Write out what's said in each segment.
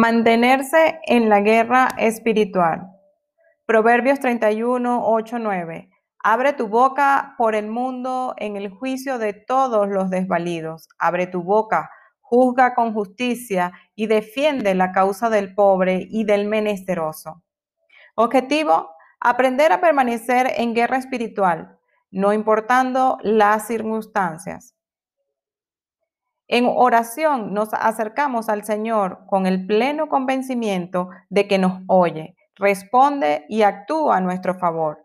Mantenerse en la guerra espiritual. Proverbios 31, 8, 9. Abre tu boca por el mundo en el juicio de todos los desvalidos. Abre tu boca, juzga con justicia y defiende la causa del pobre y del menesteroso. Objetivo, aprender a permanecer en guerra espiritual, no importando las circunstancias. En oración nos acercamos al Señor con el pleno convencimiento de que nos oye, responde y actúa a nuestro favor.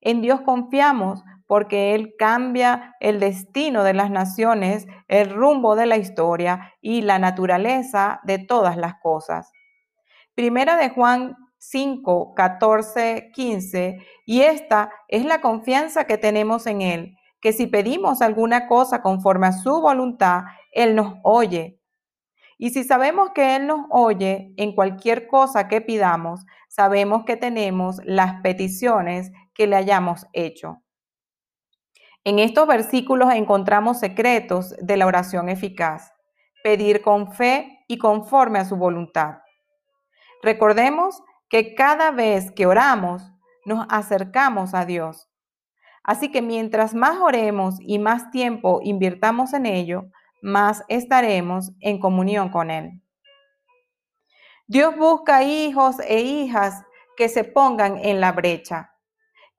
En Dios confiamos porque Él cambia el destino de las naciones, el rumbo de la historia y la naturaleza de todas las cosas. Primera de Juan 5, 14, 15, y esta es la confianza que tenemos en Él que si pedimos alguna cosa conforme a su voluntad, Él nos oye. Y si sabemos que Él nos oye en cualquier cosa que pidamos, sabemos que tenemos las peticiones que le hayamos hecho. En estos versículos encontramos secretos de la oración eficaz. Pedir con fe y conforme a su voluntad. Recordemos que cada vez que oramos, nos acercamos a Dios. Así que mientras más oremos y más tiempo invirtamos en ello, más estaremos en comunión con Él. Dios busca hijos e hijas que se pongan en la brecha,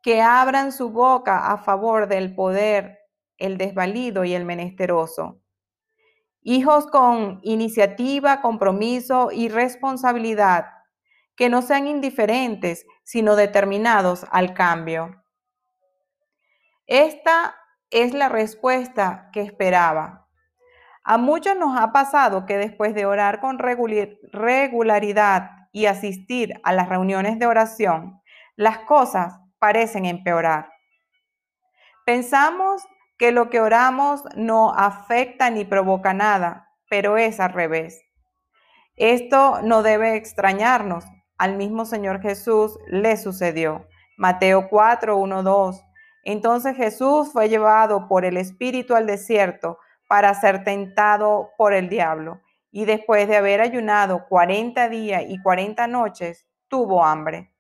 que abran su boca a favor del poder, el desvalido y el menesteroso. Hijos con iniciativa, compromiso y responsabilidad, que no sean indiferentes, sino determinados al cambio. Esta es la respuesta que esperaba. A muchos nos ha pasado que después de orar con regularidad y asistir a las reuniones de oración, las cosas parecen empeorar. Pensamos que lo que oramos no afecta ni provoca nada, pero es al revés. Esto no debe extrañarnos. Al mismo Señor Jesús le sucedió. Mateo 4, 1, 2. Entonces Jesús fue llevado por el Espíritu al desierto para ser tentado por el diablo. Y después de haber ayunado 40 días y 40 noches, tuvo hambre.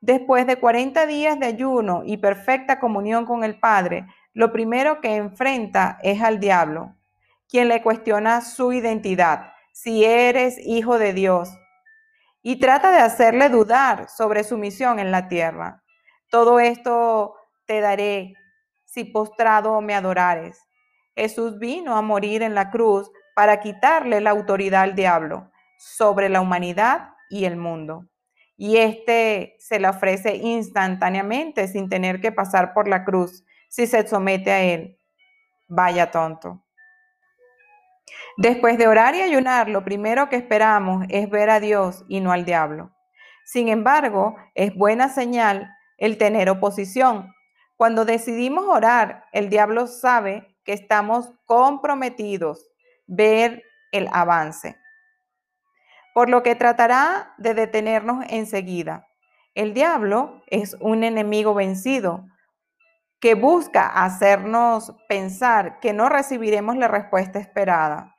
Después de 40 días de ayuno y perfecta comunión con el Padre, lo primero que enfrenta es al diablo, quien le cuestiona su identidad, si eres hijo de Dios, y trata de hacerle dudar sobre su misión en la tierra. Todo esto te daré si postrado me adorares. Jesús vino a morir en la cruz para quitarle la autoridad al diablo sobre la humanidad y el mundo. Y este se le ofrece instantáneamente sin tener que pasar por la cruz si se somete a él. Vaya tonto. Después de orar y ayunar, lo primero que esperamos es ver a Dios y no al diablo. Sin embargo, es buena señal el tener oposición, cuando decidimos orar, el diablo sabe que estamos comprometidos, ver el avance. Por lo que tratará de detenernos enseguida. El diablo es un enemigo vencido que busca hacernos pensar que no recibiremos la respuesta esperada,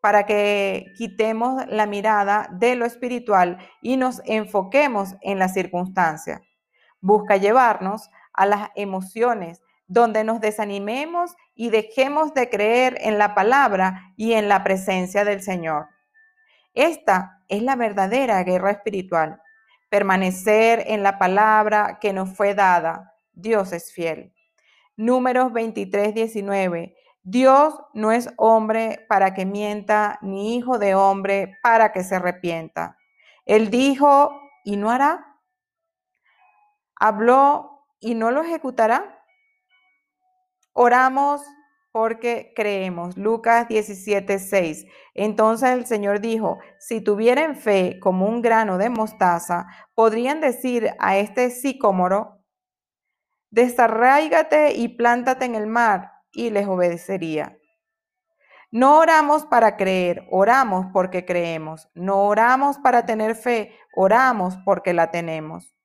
para que quitemos la mirada de lo espiritual y nos enfoquemos en la circunstancia. Busca llevarnos a las emociones, donde nos desanimemos y dejemos de creer en la palabra y en la presencia del Señor. Esta es la verdadera guerra espiritual. Permanecer en la palabra que nos fue dada. Dios es fiel. Números 23, 19. Dios no es hombre para que mienta, ni hijo de hombre para que se arrepienta. Él dijo y no hará. Habló y no lo ejecutará? Oramos porque creemos. Lucas 17, 6. Entonces el Señor dijo, si tuvieran fe como un grano de mostaza, podrían decir a este sicómoro, desarráigate y plántate en el mar, y les obedecería. No oramos para creer, oramos porque creemos. No oramos para tener fe, oramos porque la tenemos.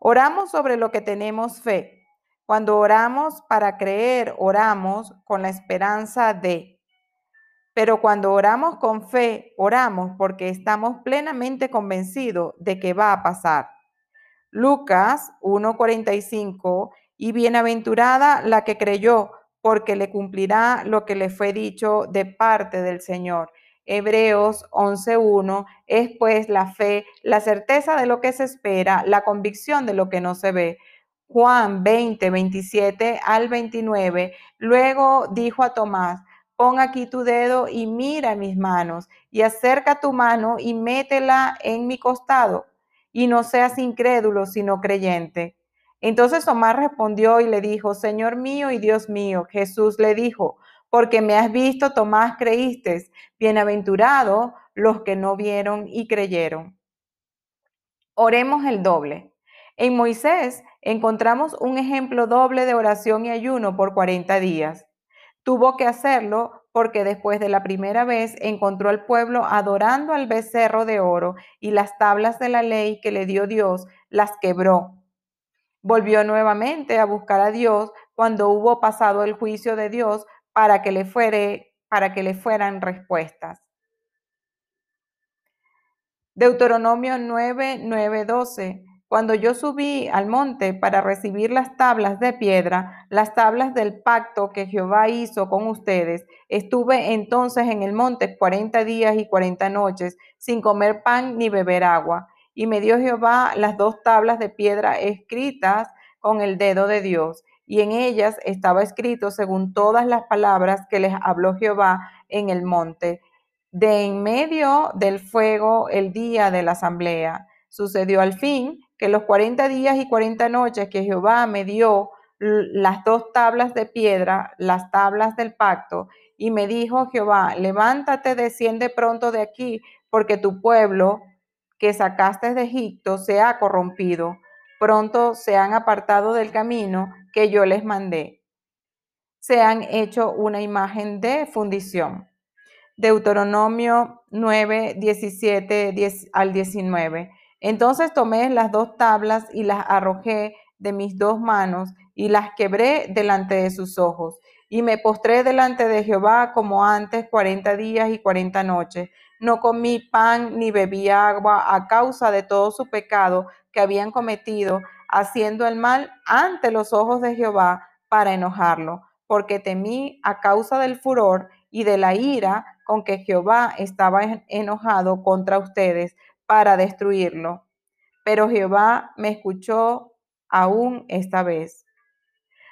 Oramos sobre lo que tenemos fe. Cuando oramos para creer, oramos con la esperanza de. Pero cuando oramos con fe, oramos porque estamos plenamente convencidos de que va a pasar. Lucas 1:45, y bienaventurada la que creyó, porque le cumplirá lo que le fue dicho de parte del Señor. Hebreos 11:1 es pues la fe, la certeza de lo que se espera, la convicción de lo que no se ve. Juan 20, 27 al 29, luego dijo a Tomás, pon aquí tu dedo y mira mis manos, y acerca tu mano y métela en mi costado, y no seas incrédulo, sino creyente. Entonces Tomás respondió y le dijo, Señor mío y Dios mío. Jesús le dijo, porque me has visto, Tomás, creíste. Bienaventurado los que no vieron y creyeron. Oremos el doble. En Moisés encontramos un ejemplo doble de oración y ayuno por 40 días. Tuvo que hacerlo porque después de la primera vez encontró al pueblo adorando al becerro de oro y las tablas de la ley que le dio Dios las quebró. Volvió nuevamente a buscar a Dios cuando hubo pasado el juicio de Dios para que le, fueran respuestas. Deuteronomio 9, 9, 12. Cuando yo subí al monte para recibir las tablas de piedra, las tablas del pacto que Jehová hizo con ustedes, estuve entonces en el monte cuarenta días y cuarenta noches, sin comer pan ni beber agua. Y me dio Jehová las dos tablas de piedra escritas con el dedo de Dios, y en ellas estaba escrito según todas las palabras que les habló Jehová en el monte, de en medio del fuego el día de la asamblea. Sucedió al fin que los cuarenta días y cuarenta noches que Jehová me dio las dos tablas de piedra, las tablas del pacto, y me dijo Jehová, levántate, desciende pronto de aquí, porque tu pueblo que sacaste de Egipto se ha corrompido, pronto se han apartado del camino que yo les mandé. Se han hecho una imagen de fundición. Deuteronomio 9, 17 10 al 19. Entonces tomé las dos tablas y las arrojé de mis dos manos y las quebré delante de sus ojos. Y me postré delante de Jehová como antes cuarenta días y cuarenta noches. No comí pan ni bebí agua a causa de todo su pecado que habían cometido, haciendo el mal ante los ojos de Jehová para enojarlo, porque temí a causa del furor y de la ira con que Jehová estaba enojado contra ustedes para destruirlo. Pero Jehová me escuchó aún esta vez.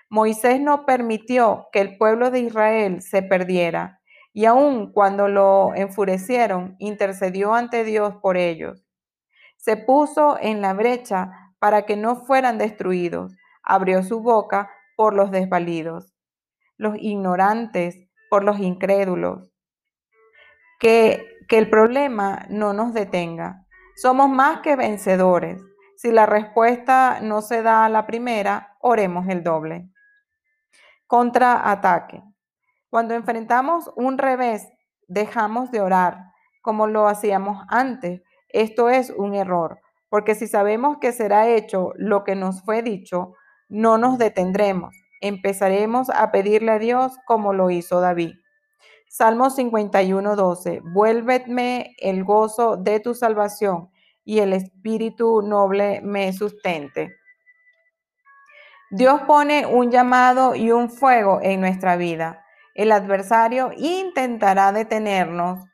Moisés no permitió que el pueblo de Israel se perdiera, y aun cuando lo enfurecieron, intercedió ante Dios por ellos. Se puso en la brecha para que no fueran destruidos, abrió su boca por los desvalidos, los ignorantes por los incrédulos. Que, que el problema no nos detenga. Somos más que vencedores. Si la respuesta no se da a la primera, oremos el doble. Contraataque. Cuando enfrentamos un revés, dejamos de orar como lo hacíamos antes. Esto es un error, porque si sabemos que será hecho lo que nos fue dicho, no nos detendremos. Empezaremos a pedirle a Dios como lo hizo David. Salmo 51, 12. Vuélveme el gozo de tu salvación y el espíritu noble me sustente. Dios pone un llamado y un fuego en nuestra vida. El adversario intentará detenernos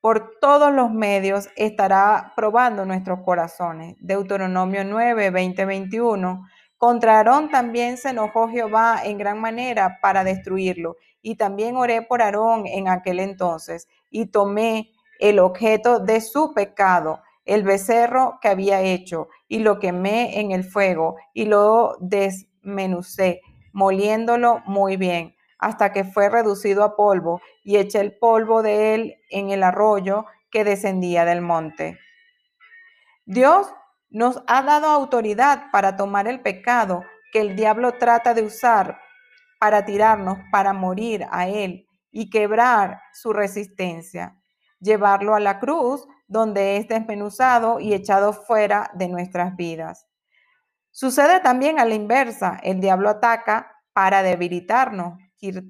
por todos los medios, estará probando nuestros corazones. Deuteronomio 9, 20, 21. Contra Aarón también se enojó Jehová en gran manera para destruirlo. Y también oré por Aarón en aquel entonces y tomé el objeto de su pecado, el becerro que había hecho, y lo quemé en el fuego y lo desmenucé, moliéndolo muy bien hasta que fue reducido a polvo, y eché el polvo de él en el arroyo que descendía del monte. Dios nos ha dado autoridad para tomar el pecado que el diablo trata de usar para tirarnos, para morir a él y quebrar su resistencia, llevarlo a la cruz donde es desmenuzado y echado fuera de nuestras vidas. Sucede también a la inversa, el diablo ataca para debilitarnos,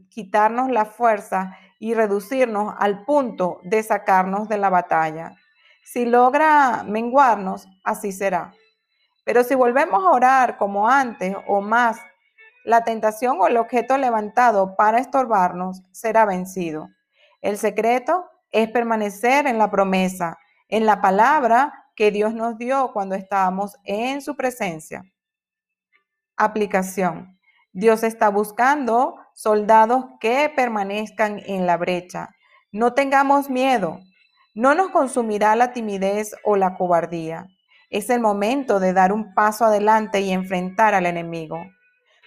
quitarnos la fuerza y reducirnos al punto de sacarnos de la batalla. Si logra menguarnos, así será. Pero si volvemos a orar como antes o más, la tentación o el objeto levantado para estorbarnos será vencido. El secreto es permanecer en la promesa, en la palabra que Dios nos dio cuando estábamos en su presencia. Aplicación. Dios está buscando soldados que permanezcan en la brecha. No tengamos miedo. No nos consumirá la timidez o la cobardía. Es el momento de dar un paso adelante y enfrentar al enemigo.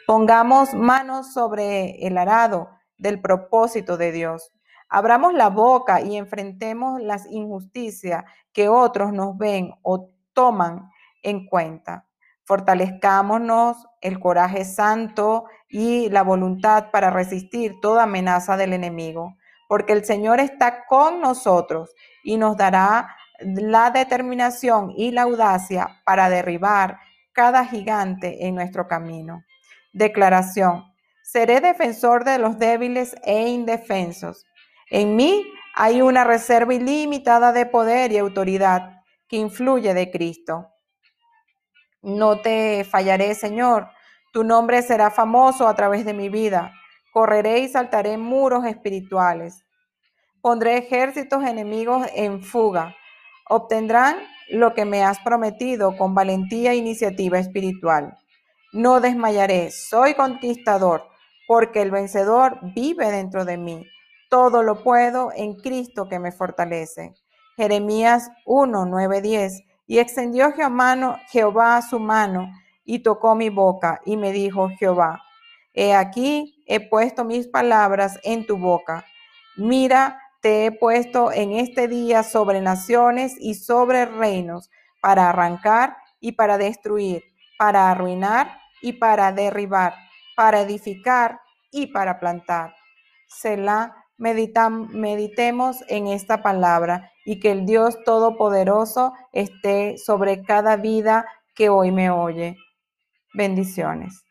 Pongamos manos sobre el arado del propósito de Dios. Abramos la boca y enfrentemos las injusticias que otros nos ven o toman en cuenta. Fortalezcámonos el coraje santo y la voluntad para resistir toda amenaza del enemigo, porque el Señor está con nosotros y nos dará la determinación y la audacia para derribar cada gigante en nuestro camino. Declaración. Seré defensor de los débiles e indefensos. En mí hay una reserva ilimitada de poder y autoridad que influye de Cristo. No te fallaré, Señor. Tu nombre será famoso a través de mi vida. Correré y saltaré muros espirituales. Pondré ejércitos enemigos en fuga. Obtendrán lo que me has prometido con valentía e iniciativa espiritual. No desmayaré, soy conquistador, porque el vencedor vive dentro de mí. Todo lo puedo en Cristo que me fortalece. Jeremías 1, 9, 10. Y extendió Jehová su mano y tocó mi boca y me dijo Jehová, he aquí he puesto mis palabras en tu boca. Mira, te he puesto en este día sobre naciones y sobre reinos para arrancar y para destruir, para arruinar y para derribar, para edificar y para plantar. Selah meditemos en esta palabra y que el Dios Todopoderoso esté sobre cada vida que hoy me oye. Bendiciones.